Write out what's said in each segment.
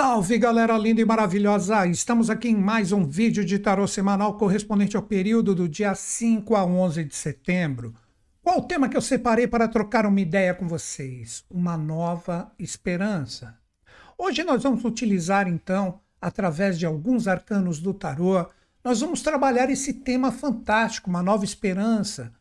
Salve galera linda e maravilhosa! Estamos aqui em mais um vídeo de tarô semanal correspondente ao período do dia 5 a 11 de setembro. Qual o tema que eu separei para trocar uma ideia com vocês? Uma nova esperança. Hoje nós vamos utilizar então, através de alguns arcanos do tarô, nós vamos trabalhar esse tema fantástico, uma nova esperança,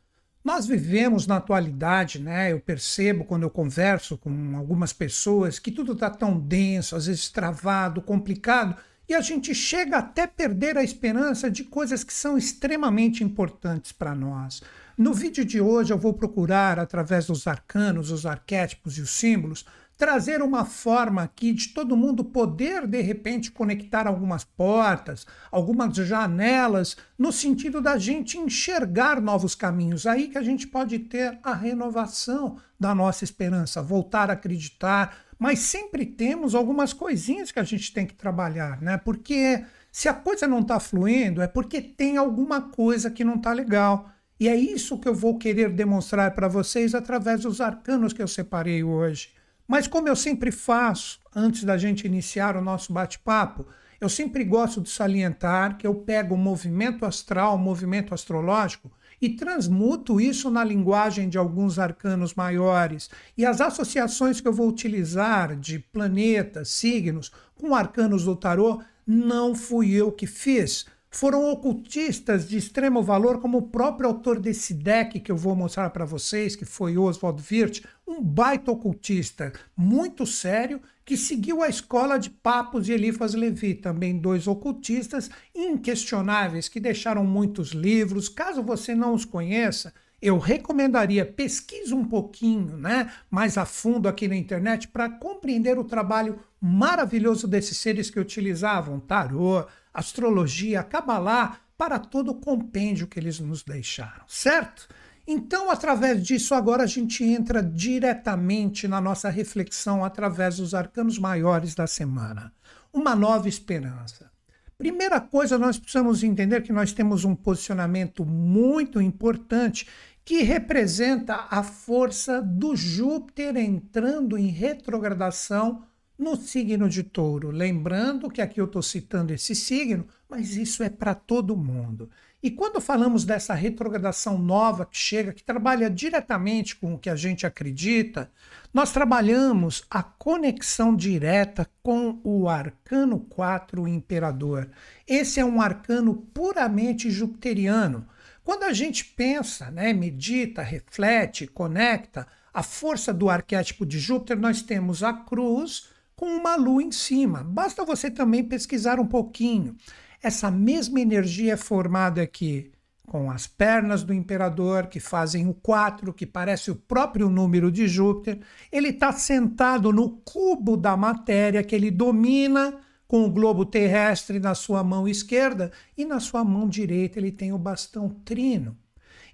nós vivemos na atualidade, né? Eu percebo quando eu converso com algumas pessoas que tudo está tão denso, às vezes travado, complicado, e a gente chega até perder a esperança de coisas que são extremamente importantes para nós. No vídeo de hoje eu vou procurar, através dos arcanos, os arquétipos e os símbolos, trazer uma forma aqui de todo mundo poder, de repente, conectar algumas portas, algumas janelas, no sentido da gente enxergar novos caminhos. Aí que a gente pode ter a renovação da nossa esperança, voltar a acreditar, mas sempre temos algumas coisinhas que a gente tem que trabalhar, né? Porque se a coisa não está fluindo, é porque tem alguma coisa que não está legal. E é isso que eu vou querer demonstrar para vocês através dos arcanos que eu separei hoje. Mas como eu sempre faço, antes da gente iniciar o nosso bate-papo, eu sempre gosto de salientar que eu pego o movimento astral, o movimento astrológico, e transmuto isso na linguagem de alguns arcanos maiores. E as associações que eu vou utilizar de planetas, signos, com arcanos do tarô, não fui eu que fiz foram ocultistas de extremo valor, como o próprio autor desse deck que eu vou mostrar para vocês, que foi Oswald Wirth, um baita ocultista muito sério que seguiu a escola de Papos e Elifas Levi, também dois ocultistas inquestionáveis que deixaram muitos livros. Caso você não os conheça, eu recomendaria pesquise um pouquinho, né, mais a fundo aqui na internet para compreender o trabalho maravilhoso desses seres que utilizavam tarô, astrologia, cabalá para todo o compêndio que eles nos deixaram, certo? Então, através disso, agora a gente entra diretamente na nossa reflexão através dos arcanos maiores da semana. Uma nova esperança. Primeira coisa, nós precisamos entender que nós temos um posicionamento muito importante que representa a força do Júpiter entrando em retrogradação no signo de touro. Lembrando que aqui eu estou citando esse signo, mas isso é para todo mundo. E quando falamos dessa retrogradação nova que chega, que trabalha diretamente com o que a gente acredita, nós trabalhamos a conexão direta com o arcano 4, o imperador. Esse é um arcano puramente jupiteriano. Quando a gente pensa, né, medita, reflete, conecta a força do arquétipo de Júpiter, nós temos a cruz, com uma lua em cima. Basta você também pesquisar um pouquinho. Essa mesma energia é formada aqui com as pernas do imperador, que fazem o 4, que parece o próprio número de Júpiter. Ele está sentado no cubo da matéria que ele domina com o globo terrestre na sua mão esquerda e na sua mão direita ele tem o bastão trino.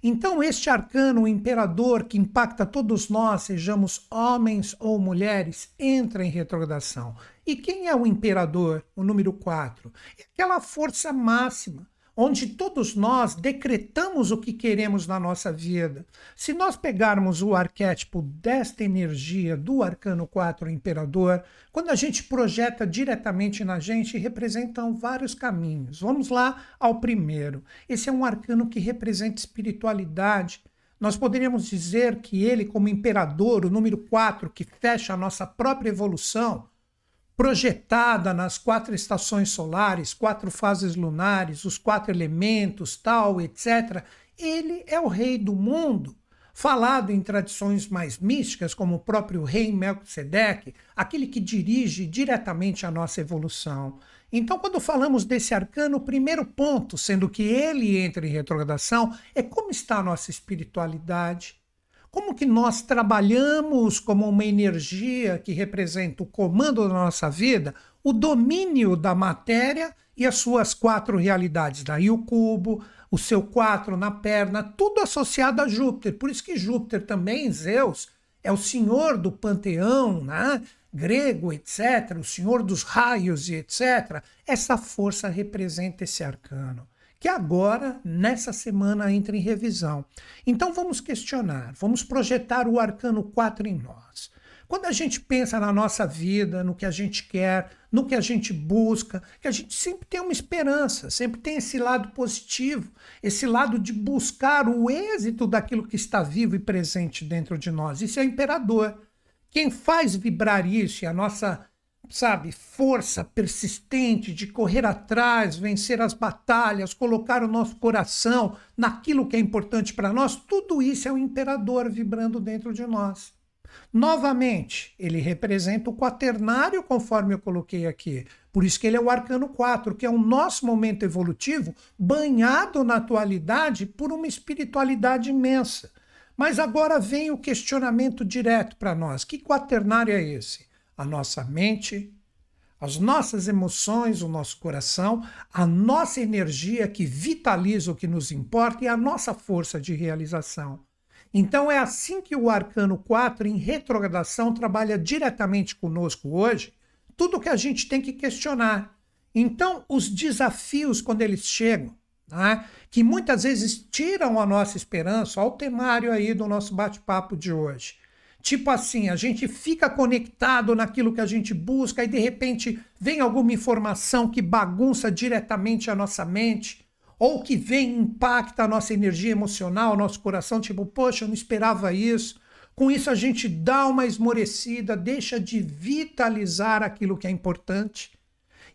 Então, este arcano, o imperador, que impacta todos nós, sejamos homens ou mulheres, entra em retrogradação. E quem é o imperador, o número 4? É aquela força máxima onde todos nós decretamos o que queremos na nossa vida. Se nós pegarmos o arquétipo desta energia do arcano 4 imperador, quando a gente projeta diretamente na gente, representam vários caminhos. Vamos lá ao primeiro. Esse é um arcano que representa espiritualidade. Nós poderíamos dizer que ele, como imperador, o número 4, que fecha a nossa própria evolução, projetada nas quatro estações solares, quatro fases lunares, os quatro elementos, tal, etc. Ele é o rei do mundo, falado em tradições mais místicas, como o próprio rei Melquisedeque, aquele que dirige diretamente a nossa evolução. Então, quando falamos desse arcano, o primeiro ponto, sendo que ele entra em retrogradação, é como está a nossa espiritualidade, como que nós trabalhamos como uma energia que representa o comando da nossa vida, o domínio da matéria e as suas quatro realidades, daí o cubo, o seu quatro na perna, tudo associado a Júpiter. Por isso que Júpiter também, Zeus, é o senhor do panteão, né? grego, etc., o senhor dos raios e etc. Essa força representa esse arcano que agora, nessa semana, entra em revisão. Então vamos questionar, vamos projetar o arcano 4 em nós. Quando a gente pensa na nossa vida, no que a gente quer, no que a gente busca, que a gente sempre tem uma esperança, sempre tem esse lado positivo, esse lado de buscar o êxito daquilo que está vivo e presente dentro de nós. Isso é imperador. Quem faz vibrar isso e a nossa, sabe, força persistente de correr atrás, vencer as batalhas, colocar o nosso coração naquilo que é importante para nós, tudo isso é o imperador vibrando dentro de nós. Novamente, ele representa o quaternário, conforme eu coloquei aqui. Por isso que ele é o arcano 4, que é o nosso momento evolutivo banhado na atualidade por uma espiritualidade imensa. Mas agora vem o questionamento direto para nós: que quaternário é esse? A nossa mente, as nossas emoções, o nosso coração, a nossa energia que vitaliza o que nos importa e a nossa força de realização. Então é assim que o arcano 4 em retrogradação trabalha diretamente conosco hoje, tudo que a gente tem que questionar. Então, os desafios quando eles chegam, né, que muitas vezes tiram a nossa esperança, ao temário aí do nosso bate-papo de hoje. Tipo assim, a gente fica conectado naquilo que a gente busca e de repente vem alguma informação que bagunça diretamente a nossa mente ou que vem impacta a nossa energia emocional, nosso coração, tipo, poxa, eu não esperava isso. Com isso a gente dá uma esmorecida, deixa de vitalizar aquilo que é importante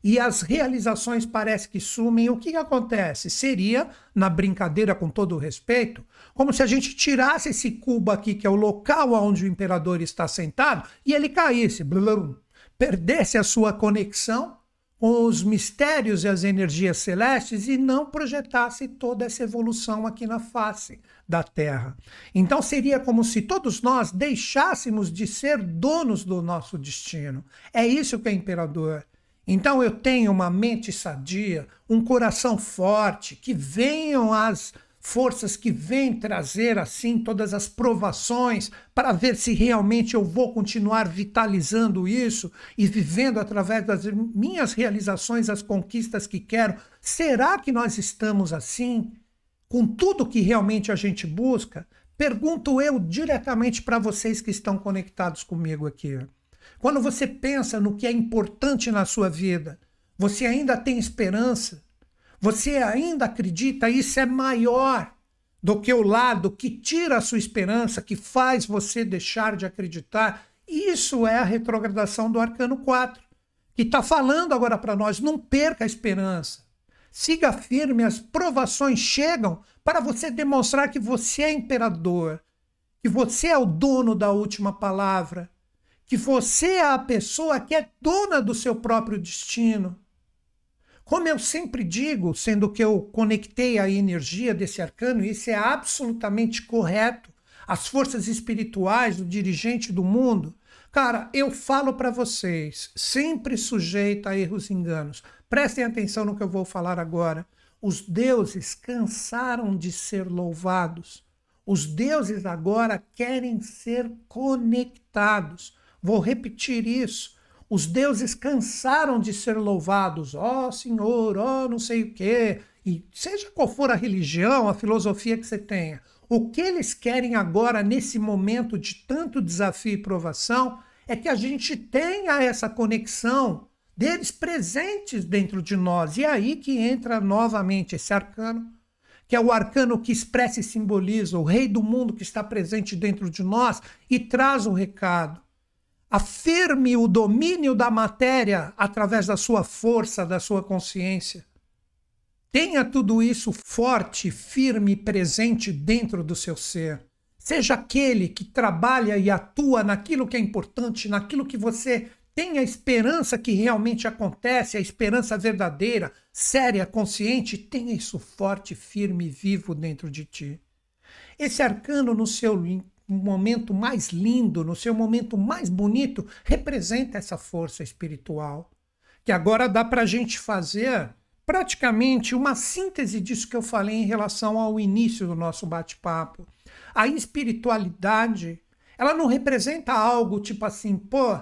e as realizações parecem que sumem. O que, que acontece? Seria, na brincadeira com todo o respeito, como se a gente tirasse esse cubo aqui, que é o local onde o imperador está sentado, e ele caísse, blum, perdesse a sua conexão com os mistérios e as energias celestes e não projetasse toda essa evolução aqui na face da Terra. Então seria como se todos nós deixássemos de ser donos do nosso destino. É isso que é imperador. Então eu tenho uma mente sadia, um coração forte, que venham as forças que vêm trazer assim todas as provações para ver se realmente eu vou continuar vitalizando isso e vivendo através das minhas realizações as conquistas que quero. Será que nós estamos assim com tudo que realmente a gente busca? Pergunto eu diretamente para vocês que estão conectados comigo aqui. Quando você pensa no que é importante na sua vida, você ainda tem esperança? Você ainda acredita? Isso é maior do que o lado que tira a sua esperança, que faz você deixar de acreditar. Isso é a retrogradação do arcano 4, que está falando agora para nós: não perca a esperança. Siga firme, as provações chegam para você demonstrar que você é imperador, que você é o dono da última palavra, que você é a pessoa que é dona do seu próprio destino. Como eu sempre digo, sendo que eu conectei a energia desse arcano, isso é absolutamente correto. As forças espirituais do dirigente do mundo, cara, eu falo para vocês, sempre sujeito a erros e enganos. Prestem atenção no que eu vou falar agora. Os deuses cansaram de ser louvados. Os deuses agora querem ser conectados. Vou repetir isso. Os deuses cansaram de ser louvados, ó oh, Senhor, ó oh, não sei o quê. E seja qual for a religião, a filosofia que você tenha, o que eles querem agora, nesse momento de tanto desafio e provação, é que a gente tenha essa conexão deles presentes dentro de nós. E é aí que entra novamente esse arcano, que é o arcano que expressa e simboliza o rei do mundo que está presente dentro de nós e traz o recado afirme o domínio da matéria através da sua força, da sua consciência. Tenha tudo isso forte, firme presente dentro do seu ser. Seja aquele que trabalha e atua naquilo que é importante, naquilo que você tem a esperança que realmente acontece, a esperança verdadeira, séria, consciente, tenha isso forte, firme vivo dentro de ti. Esse arcano no seu momento mais lindo, no seu momento mais bonito, representa essa força espiritual. Que agora dá para a gente fazer praticamente uma síntese disso que eu falei em relação ao início do nosso bate-papo. A espiritualidade, ela não representa algo tipo assim, pô,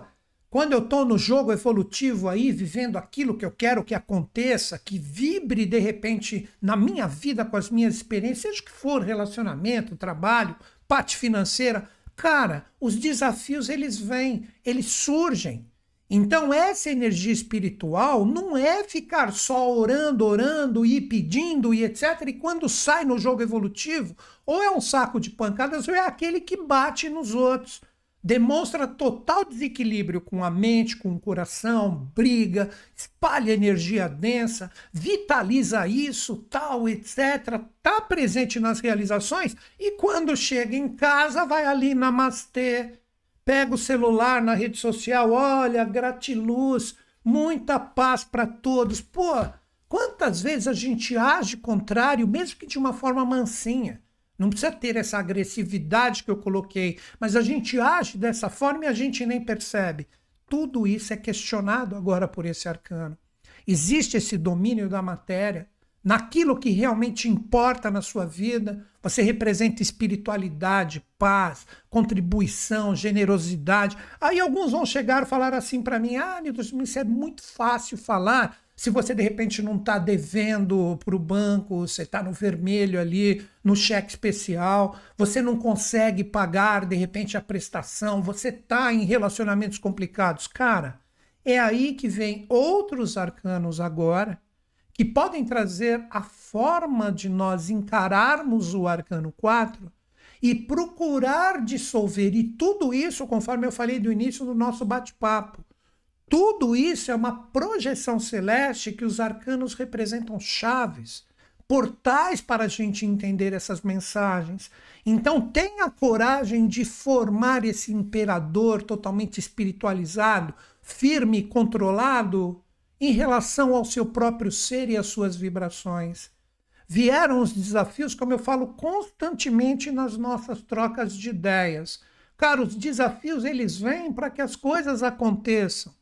quando eu estou no jogo evolutivo aí, vivendo aquilo que eu quero que aconteça, que vibre de repente na minha vida com as minhas experiências, seja que for relacionamento, trabalho, parte financeira, Cara, os desafios eles vêm, eles surgem. Então, essa energia espiritual não é ficar só orando, orando e pedindo e etc. E quando sai no jogo evolutivo, ou é um saco de pancadas ou é aquele que bate nos outros. Demonstra total desequilíbrio com a mente, com o coração, briga, espalha energia densa, vitaliza isso, tal, etc. Está presente nas realizações e quando chega em casa vai ali namastê, pega o celular na rede social, olha, gratiluz, muita paz para todos. Pô, quantas vezes a gente age contrário, mesmo que de uma forma mansinha? Não precisa ter essa agressividade que eu coloquei, mas a gente age dessa forma e a gente nem percebe. Tudo isso é questionado agora por esse arcano. Existe esse domínio da matéria, naquilo que realmente importa na sua vida. Você representa espiritualidade, paz, contribuição, generosidade. Aí alguns vão chegar e falar assim para mim: Ah, Nilton, isso é muito fácil falar. Se você de repente não está devendo para o banco, você está no vermelho ali, no cheque especial, você não consegue pagar de repente a prestação, você está em relacionamentos complicados. Cara, é aí que vem outros arcanos agora que podem trazer a forma de nós encararmos o arcano 4 e procurar dissolver. E tudo isso, conforme eu falei do início do nosso bate-papo, tudo isso é uma projeção celeste que os arcanos representam chaves, portais para a gente entender essas mensagens. Então, tenha coragem de formar esse imperador totalmente espiritualizado, firme, controlado, em relação ao seu próprio ser e às suas vibrações. Vieram os desafios, como eu falo constantemente nas nossas trocas de ideias. Cara, os desafios eles vêm para que as coisas aconteçam.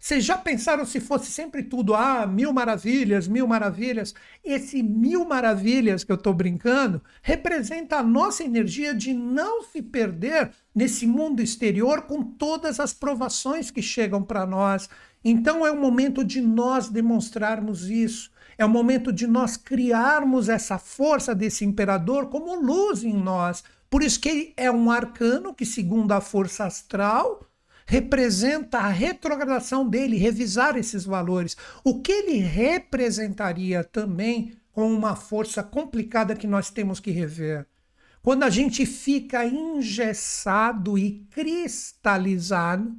Vocês já pensaram se fosse sempre tudo, ah, mil maravilhas, mil maravilhas? Esse mil maravilhas que eu estou brincando representa a nossa energia de não se perder nesse mundo exterior com todas as provações que chegam para nós então é o momento de nós demonstrarmos isso. É o momento de nós criarmos essa força desse imperador como luz em nós. Por isso que é um arcano que, segundo a força astral, representa a retrogradação dele, revisar esses valores. O que ele representaria também com uma força complicada que nós temos que rever. Quando a gente fica engessado e cristalizado,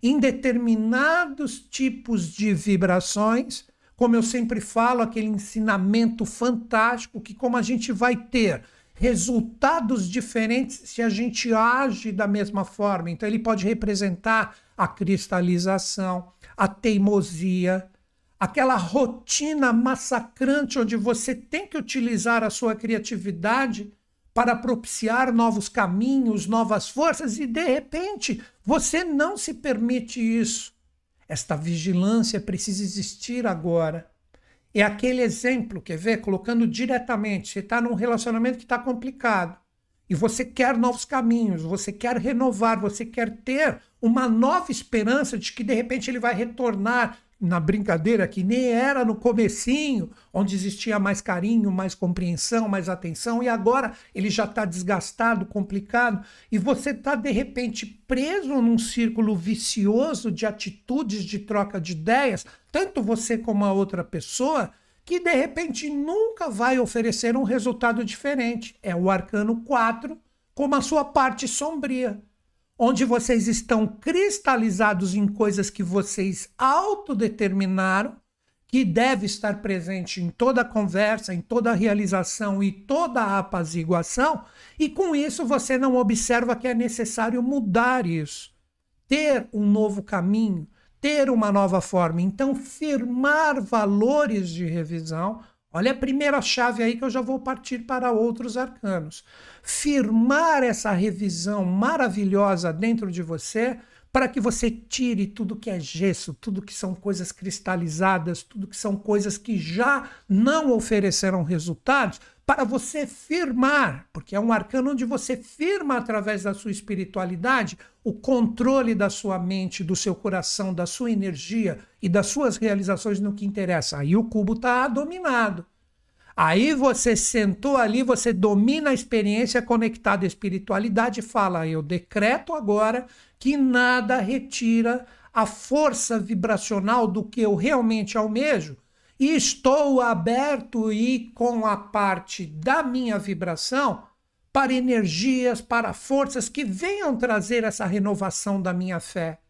em determinados tipos de vibrações, como eu sempre falo, aquele ensinamento fantástico que como a gente vai ter resultados diferentes se a gente age da mesma forma. Então ele pode representar a cristalização, a teimosia, aquela rotina massacrante onde você tem que utilizar a sua criatividade para propiciar novos caminhos, novas forças, e de repente você não se permite isso. Esta vigilância precisa existir agora. É aquele exemplo, quer ver? Colocando diretamente, você está num relacionamento que está complicado e você quer novos caminhos, você quer renovar, você quer ter uma nova esperança de que de repente ele vai retornar na brincadeira que nem era no comecinho, onde existia mais carinho, mais compreensão, mais atenção, e agora ele já está desgastado, complicado, e você está de repente preso num círculo vicioso de atitudes de troca de ideias, tanto você como a outra pessoa, que de repente nunca vai oferecer um resultado diferente. É o arcano 4 como a sua parte sombria onde vocês estão cristalizados em coisas que vocês autodeterminaram, que deve estar presente em toda conversa, em toda realização e toda apaziguação, e com isso você não observa que é necessário mudar isso, ter um novo caminho, ter uma nova forma. Então, firmar valores de revisão Olha a primeira chave aí que eu já vou partir para outros arcanos. Firmar essa revisão maravilhosa dentro de você para que você tire tudo que é gesso, tudo que são coisas cristalizadas, tudo que são coisas que já não ofereceram resultados, para você firmar, porque é um arcano onde você firma através da sua espiritualidade o controle da sua mente, do seu coração, da sua energia e das suas realizações no que interessa. Aí o cubo está dominado. Aí você sentou ali, você domina a experiência conectada à espiritualidade e fala: Eu decreto agora que nada retira a força vibracional do que eu realmente almejo. E estou aberto e com a parte da minha vibração para energias, para forças que venham trazer essa renovação da minha fé.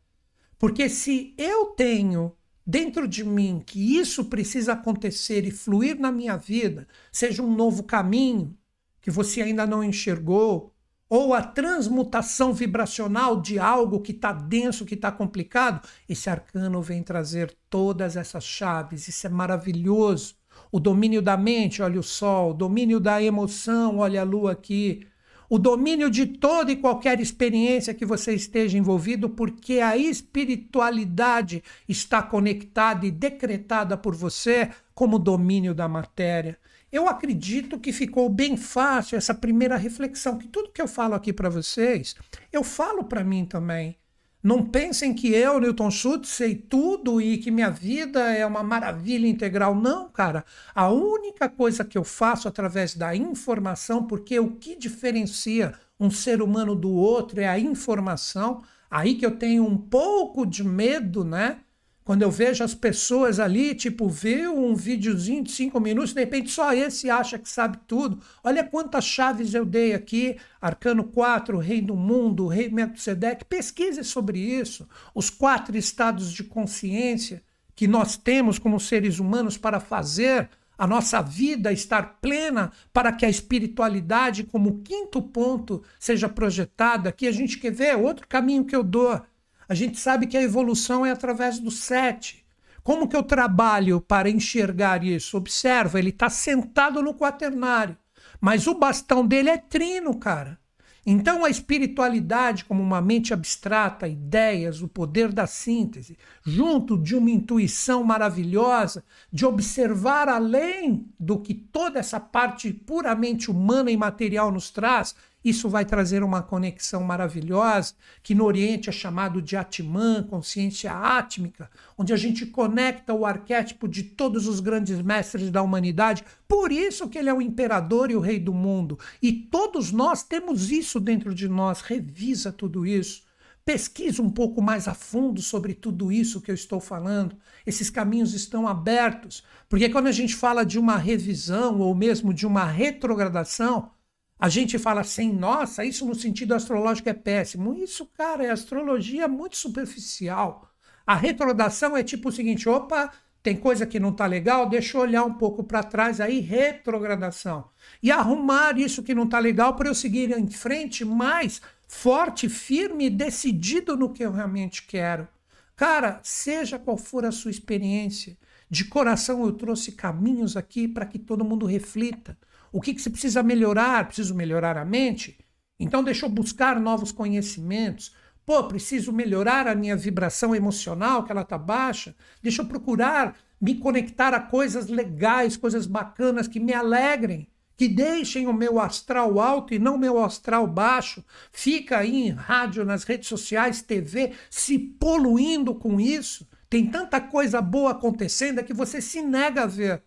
Porque se eu tenho dentro de mim que isso precisa acontecer e fluir na minha vida, seja um novo caminho que você ainda não enxergou, ou a transmutação vibracional de algo que está denso, que está complicado, esse arcano vem trazer todas essas chaves. Isso é maravilhoso. O domínio da mente, olha o sol, o domínio da emoção, olha a lua aqui, o domínio de toda e qualquer experiência que você esteja envolvido, porque a espiritualidade está conectada e decretada por você como domínio da matéria. Eu acredito que ficou bem fácil essa primeira reflexão, que tudo que eu falo aqui para vocês, eu falo para mim também. Não pensem que eu, Newton Schultz, sei tudo e que minha vida é uma maravilha integral. Não, cara. A única coisa que eu faço através da informação, porque o que diferencia um ser humano do outro é a informação. Aí que eu tenho um pouco de medo, né? Quando eu vejo as pessoas ali, tipo, vê um videozinho de cinco minutos, de repente só esse acha que sabe tudo. Olha quantas chaves eu dei aqui. Arcano 4, Rei do Mundo, Rei Melquisedeque. Pesquise sobre isso. Os quatro estados de consciência que nós temos como seres humanos para fazer a nossa vida estar plena para que a espiritualidade, como quinto ponto, seja projetada. Aqui a gente quer ver outro caminho que eu dou a gente sabe que a evolução é através do sete. Como que eu trabalho para enxergar isso? Observa, ele está sentado no quaternário, mas o bastão dele é trino, cara. Então, a espiritualidade, como uma mente abstrata, ideias, o poder da síntese, junto de uma intuição maravilhosa, de observar além do que toda essa parte puramente humana e material nos traz, isso vai trazer uma conexão maravilhosa, que no Oriente é chamado de Atman, consciência átmica, onde a gente conecta o arquétipo de todos os grandes mestres da humanidade. Por isso que ele é o imperador e o rei do mundo. E todos nós temos isso dentro de nós. Revisa tudo isso. Pesquisa um pouco mais a fundo sobre tudo isso que eu estou falando. Esses caminhos estão abertos, porque quando a gente fala de uma revisão ou mesmo de uma retrogradação, a gente fala assim, nossa, isso no sentido astrológico é péssimo. Isso, cara, é astrologia muito superficial. A retrogradação é tipo o seguinte: opa, tem coisa que não está legal, deixa eu olhar um pouco para trás, aí retrogradação. E arrumar isso que não está legal para eu seguir em frente mais forte, firme e decidido no que eu realmente quero. Cara, seja qual for a sua experiência, de coração eu trouxe caminhos aqui para que todo mundo reflita. O que, que você precisa melhorar? Preciso melhorar a mente? Então deixa eu buscar novos conhecimentos. Pô, preciso melhorar a minha vibração emocional, que ela está baixa. Deixa eu procurar me conectar a coisas legais, coisas bacanas que me alegrem, que deixem o meu astral alto e não o meu astral baixo. Fica aí em rádio, nas redes sociais, TV, se poluindo com isso. Tem tanta coisa boa acontecendo que você se nega a ver.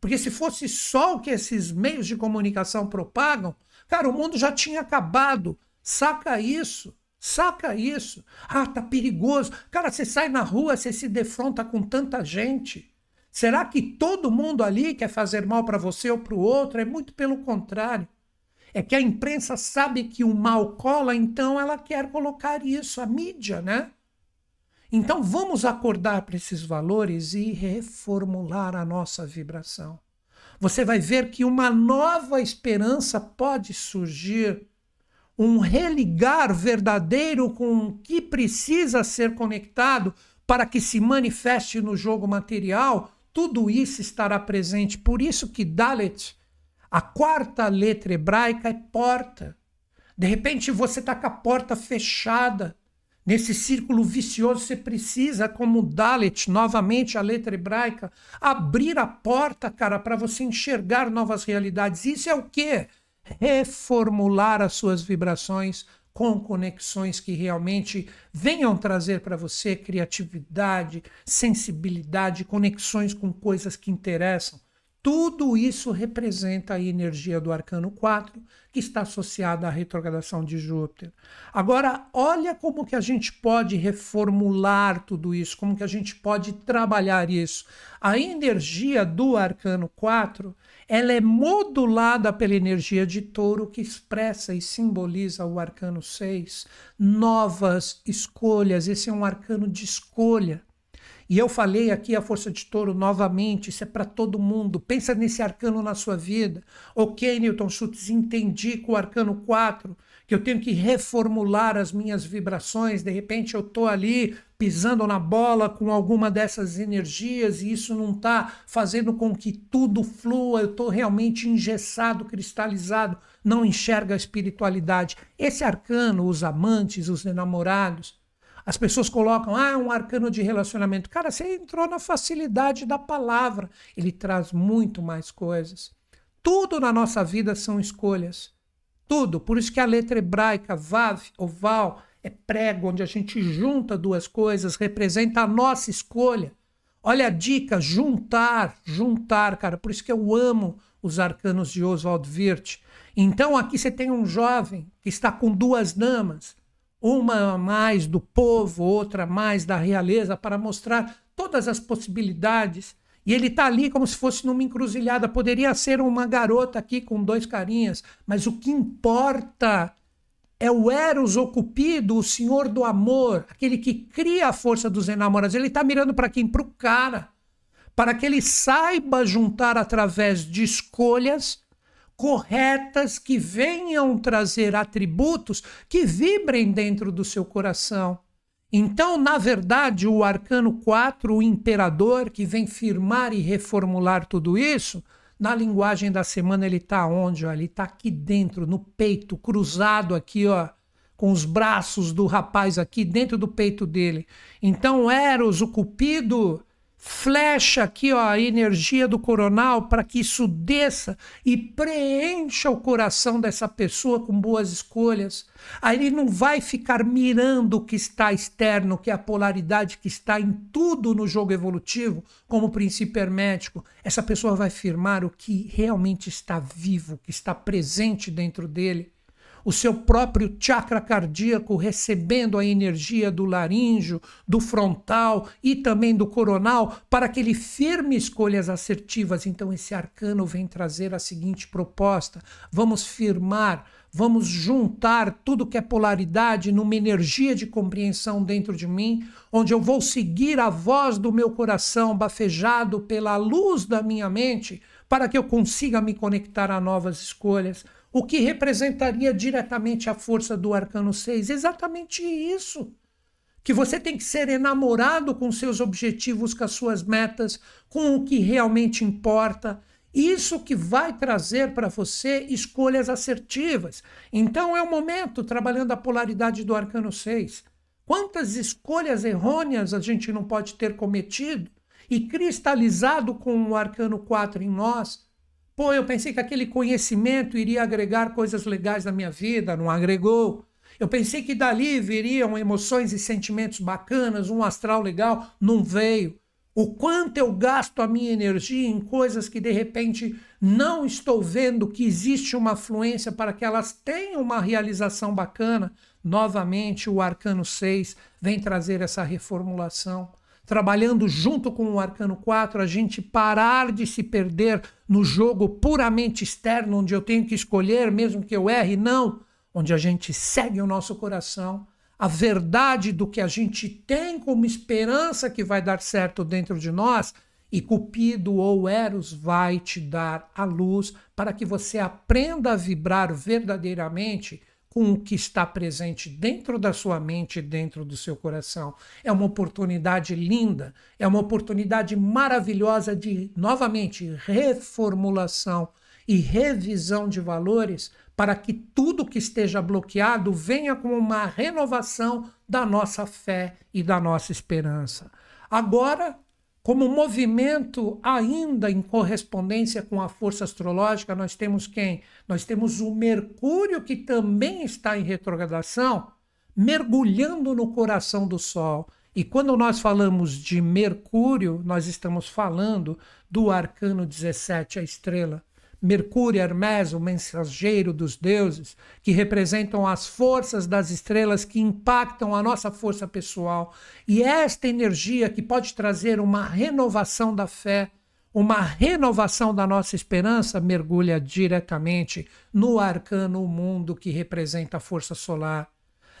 Porque se fosse só o que esses meios de comunicação propagam, cara, o mundo já tinha acabado. Saca isso. Saca isso. Ah, tá perigoso. Cara, você sai na rua, você se defronta com tanta gente. Será que todo mundo ali quer fazer mal para você ou para o outro? É muito pelo contrário. É que a imprensa sabe que o mal cola, então ela quer colocar isso, a mídia, né? Então vamos acordar para esses valores e reformular a nossa vibração. Você vai ver que uma nova esperança pode surgir, um religar verdadeiro com o que precisa ser conectado para que se manifeste no jogo material. Tudo isso estará presente. Por isso que Dalet, a quarta letra hebraica, é porta. De repente você está com a porta fechada Nesse círculo vicioso, você precisa, como Dalet, novamente a letra hebraica, abrir a porta, cara, para você enxergar novas realidades. Isso é o quê? Reformular as suas vibrações com conexões que realmente venham trazer para você criatividade, sensibilidade, conexões com coisas que interessam. Tudo isso representa a energia do arcano 4, que está associada à retrogradação de Júpiter. Agora, olha como que a gente pode reformular tudo isso, como que a gente pode trabalhar isso. A energia do arcano 4, ela é modulada pela energia de touro que expressa e simboliza o arcano 6, novas escolhas. Esse é um arcano de escolha. E eu falei aqui a força de touro novamente, isso é para todo mundo. Pensa nesse arcano na sua vida. Ok, Newton Schultz, entendi com o arcano 4 que eu tenho que reformular as minhas vibrações. De repente eu estou ali pisando na bola com alguma dessas energias e isso não está fazendo com que tudo flua. Eu estou realmente engessado, cristalizado, não enxerga a espiritualidade. Esse arcano, os amantes, os enamorados, as pessoas colocam, ah, um arcano de relacionamento. Cara, você entrou na facilidade da palavra. Ele traz muito mais coisas. Tudo na nossa vida são escolhas. Tudo. Por isso que a letra hebraica, Vav, oval, é prego, onde a gente junta duas coisas, representa a nossa escolha. Olha a dica, juntar, juntar, cara. Por isso que eu amo os arcanos de Oswald Wirth. Então aqui você tem um jovem que está com duas damas uma mais do povo, outra mais da realeza, para mostrar todas as possibilidades. E ele está ali como se fosse numa encruzilhada. Poderia ser uma garota aqui com dois carinhas, mas o que importa é o Eros ou Cupido, o senhor do amor, aquele que cria a força dos enamorados. Ele está mirando para quem? Para o cara. Para que ele saiba juntar através de escolhas corretas que venham trazer atributos que vibrem dentro do seu coração. Então, na verdade, o arcano 4, o imperador, que vem firmar e reformular tudo isso, na linguagem da semana ele está onde? Ó? Ele está aqui dentro, no peito, cruzado aqui, ó, com os braços do rapaz aqui dentro do peito dele. Então, Eros, o cupido, flecha aqui ó, a energia do coronal para que isso desça e preencha o coração dessa pessoa com boas escolhas. Aí ele não vai ficar mirando o que está externo, que é a polaridade que está em tudo no jogo evolutivo, como princípio hermético. Essa pessoa vai firmar o que realmente está vivo, que está presente dentro dele o seu próprio chakra cardíaco recebendo a energia do laríngeo, do frontal e também do coronal para que ele firme escolhas assertivas. Então, esse arcano vem trazer a seguinte proposta: vamos firmar. Vamos juntar tudo que é polaridade numa energia de compreensão dentro de mim, onde eu vou seguir a voz do meu coração, bafejado pela luz da minha mente, para que eu consiga me conectar a novas escolhas o que representaria diretamente a força do arcano 6. Exatamente isso. Que você tem que ser enamorado com seus objetivos, com as suas metas, com o que realmente importa. Isso que vai trazer para você escolhas assertivas. Então é o momento, trabalhando a polaridade do arcano 6. Quantas escolhas errôneas a gente não pode ter cometido e cristalizado com o arcano 4 em nós? Pô, eu pensei que aquele conhecimento iria agregar coisas legais na minha vida, não agregou. Eu pensei que dali viriam emoções e sentimentos bacanas, um astral legal, não veio. O quanto eu gasto a minha energia em coisas que de repente não estou vendo que existe uma fluência para que elas tenham uma realização bacana. Novamente, o Arcano 6 vem trazer essa reformulação trabalhando junto com o Arcano 4, a gente parar de se perder no jogo puramente externo, onde eu tenho que escolher, mesmo que eu erre, não, onde a gente segue o nosso coração, a verdade do que a gente tem como esperança que vai dar certo dentro de nós, e Cupido ou Eros vai te dar a luz para que você aprenda a vibrar verdadeiramente com o que está presente dentro da sua mente, dentro do seu coração. É uma oportunidade linda, é uma oportunidade maravilhosa de, novamente, reformulação e revisão de valores para que tudo que esteja bloqueado venha com uma renovação da nossa fé e da nossa esperança. Agora, como movimento ainda em correspondência com a força astrológica, nós temos quem? Nós temos o Mercúrio, que também está em retrogradação, mergulhando no coração do Sol. E quando nós falamos de Mercúrio, nós estamos falando do arcano 17, a estrela. Mercúrio, Hermes, o mensageiro dos deuses, que representam as forças das estrelas que impactam a nossa força pessoal. E esta energia que pode trazer uma renovação da fé, uma renovação da nossa esperança, mergulha diretamente no arcano mundo que representa a força solar.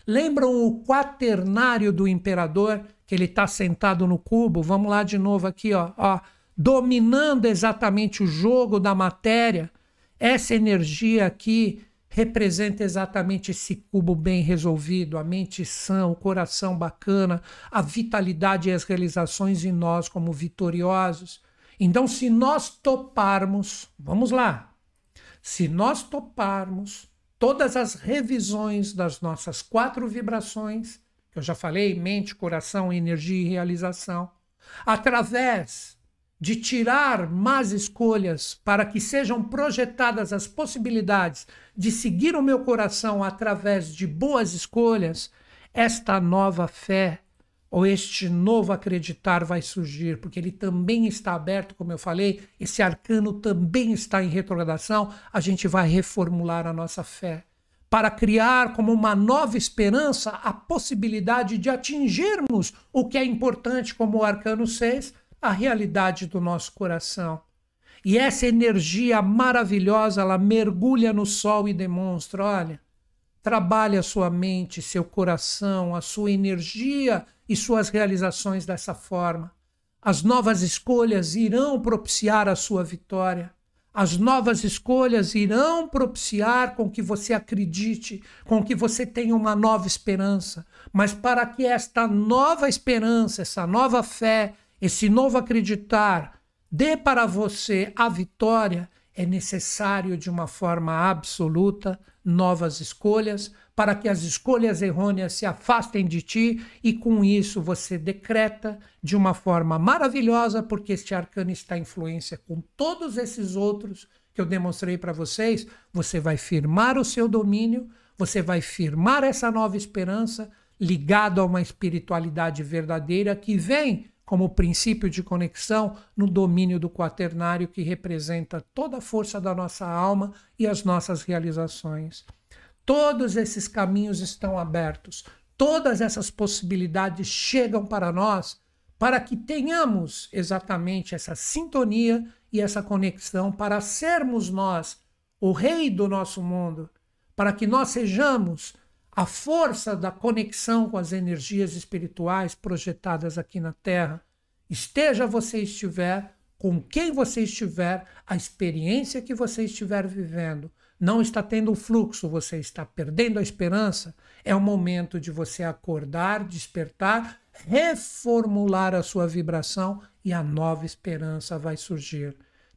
Lembram o quaternário do imperador, que ele está sentado no cubo? Vamos lá de novo aqui, ó. ó dominando exatamente o jogo da matéria, essa energia aqui representa exatamente esse cubo bem resolvido, a mente sã, o coração bacana, a vitalidade e as realizações em nós como vitoriosos. Então, se nós toparmos, vamos lá, se nós toparmos todas as revisões das nossas quatro vibrações, que eu já falei, mente, coração, energia e realização, através de tirar más escolhas para que sejam projetadas as possibilidades de seguir o meu coração através de boas escolhas, esta nova fé ou este novo acreditar vai surgir, porque ele também está aberto, como eu falei, esse arcano também está em retrogradação, a gente vai reformular a nossa fé para criar como uma nova esperança a possibilidade de atingirmos o que é importante como o arcano 6, a realidade do nosso coração. E essa energia maravilhosa, ela mergulha no sol e demonstra: olha, trabalhe a sua mente, seu coração, a sua energia e suas realizações dessa forma. As novas escolhas irão propiciar a sua vitória. As novas escolhas irão propiciar com que você acredite, com que você tenha uma nova esperança. Mas para que esta nova esperança, essa nova fé, esse novo acreditar dê para você a vitória, é necessário de uma forma absoluta novas escolhas, para que as escolhas errôneas se afastem de ti e com isso você decreta de uma forma maravilhosa, porque este arcano está em influência com todos esses outros que eu demonstrei para vocês, você vai firmar o seu domínio, você vai firmar essa nova esperança ligado a uma espiritualidade verdadeira que vem como princípio de conexão no domínio do quaternário que representa toda a força da nossa alma e as nossas realizações. Todos esses caminhos estão abertos, todas essas possibilidades chegam para nós para que tenhamos exatamente essa sintonia e essa conexão para sermos nós o rei do nosso mundo, para que nós sejamos a força da conexão com as energias espirituais projetadas aqui na Terra, esteja você estiver, com quem você estiver, a experiência que você estiver vivendo, não está tendo fluxo, você está perdendo a esperança, é o momento de você acordar, despertar, reformular a sua vibração e a nova esperança vai surgir.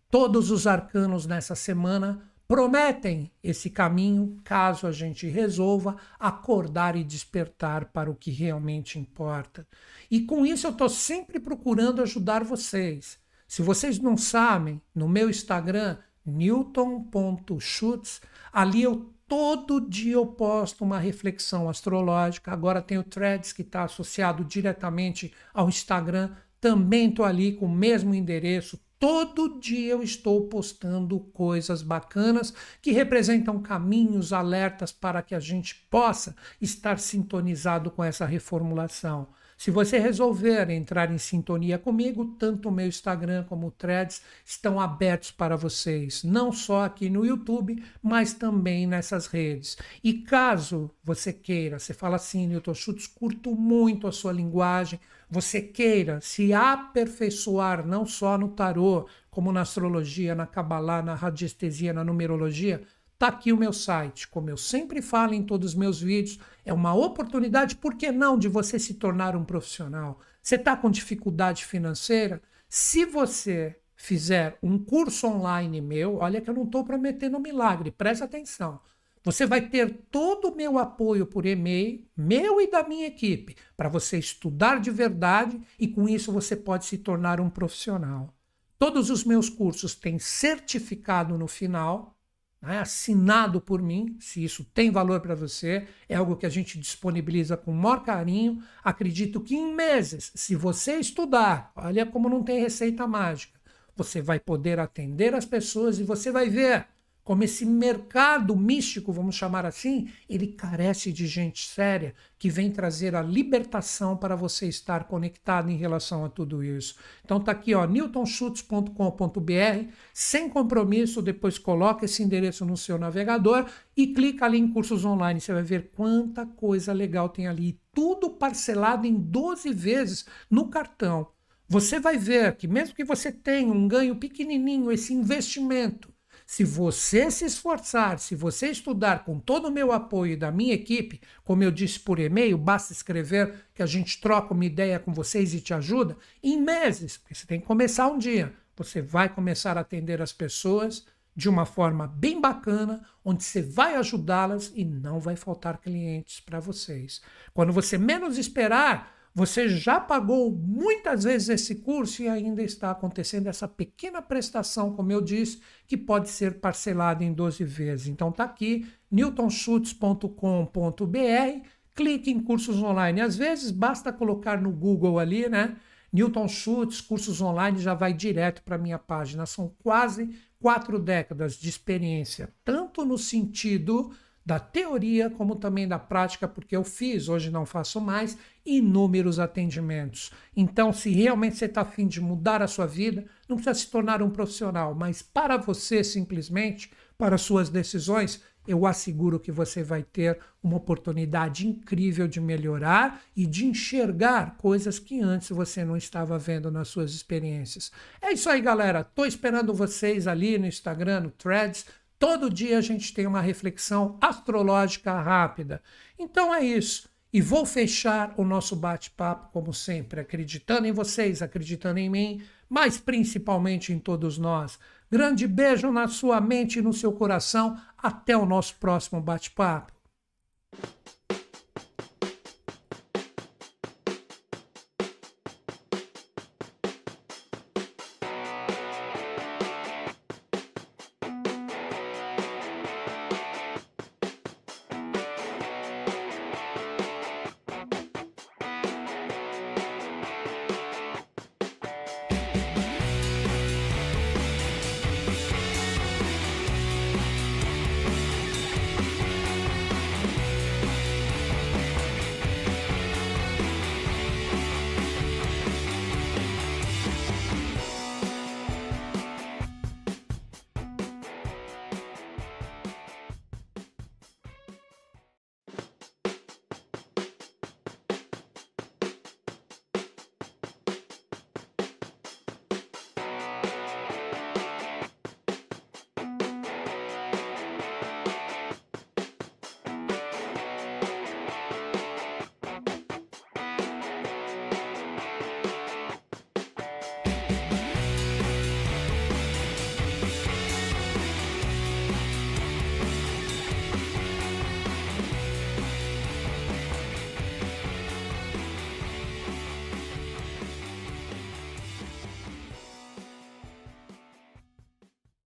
Todos os arcanos nessa semana prometem esse caminho caso a gente resolva acordar e despertar para o que realmente importa. E com isso eu estou sempre procurando ajudar vocês. Se vocês não sabem, no meu Instagram, newton.schutz, ali eu todo dia eu posto uma reflexão astrológica. Agora tem o Threads que está associado diretamente ao Instagram. Também estou ali com o mesmo endereço, Todo dia eu estou postando coisas bacanas que representam caminhos, alertas para que a gente possa estar sintonizado com essa reformulação. Se você resolver entrar em sintonia comigo, tanto o meu Instagram como o Threads estão abertos para vocês, não só aqui no YouTube, mas também nessas redes. E caso você queira, você fala assim, Newton Schultz, curto muito a sua linguagem, você queira se aperfeiçoar não só no tarô, como na astrologia, na cabalá, na radiestesia, na numerologia, Está aqui o meu site. Como eu sempre falo em todos os meus vídeos, é uma oportunidade, por que não, de você se tornar um profissional. Você está com dificuldade financeira? Se você fizer um curso online meu, olha que eu não estou prometendo um milagre, presta atenção. Você vai ter todo o meu apoio por e-mail, meu e da minha equipe, para você estudar de verdade e com isso você pode se tornar um profissional. Todos os meus cursos têm certificado no final, né, assinado por mim, se isso tem valor para você, é algo que a gente disponibiliza com o maior carinho. Acredito que em meses, se você estudar, olha como não tem receita mágica, você vai poder atender as pessoas e você vai ver como esse mercado místico, vamos chamar assim, ele carece de gente séria que vem trazer a libertação para você estar conectado em relação a tudo isso. Então tá aqui, ó, newtonschutz.com.br, sem compromisso, depois coloca esse endereço no seu navegador e clica ali em cursos online, você vai ver quanta coisa legal tem ali, tudo parcelado em 12 vezes no cartão. Você vai ver que mesmo que você tenha um ganho pequenininho, esse investimento se você se esforçar, se você estudar com todo o meu apoio da minha equipe, como eu disse por e-mail, basta escrever que a gente troca uma ideia com vocês e te ajuda, em meses, porque você tem que começar um dia, você vai começar a atender as pessoas de uma forma bem bacana, onde você vai ajudá-las e não vai faltar clientes para vocês. Quando você menos esperar, você já pagou muitas vezes esse curso e ainda está acontecendo essa pequena prestação, como eu disse, que pode ser parcelada em 12 vezes. Então está aqui, newtonschutz.com.br, clique em cursos online. Às vezes basta colocar no Google ali, né? Newton Schutz, cursos online, já vai direto para a minha página. São quase quatro décadas de experiência, tanto no sentido da teoria como também da prática, porque eu fiz, hoje não faço mais, inúmeros atendimentos. Então, se realmente você está afim de mudar a sua vida, não precisa se tornar um profissional, mas para você simplesmente, para suas decisões, eu asseguro que você vai ter uma oportunidade incrível de melhorar e de enxergar coisas que antes você não estava vendo nas suas experiências. É isso aí, galera. Estou esperando vocês ali no Instagram, no Threads. Todo dia a gente tem uma reflexão astrológica rápida. Então é isso. E vou fechar o nosso bate-papo, como sempre, acreditando em vocês, acreditando em mim, mas principalmente em todos nós. Grande beijo na sua mente e no seu coração. Até o nosso próximo bate-papo.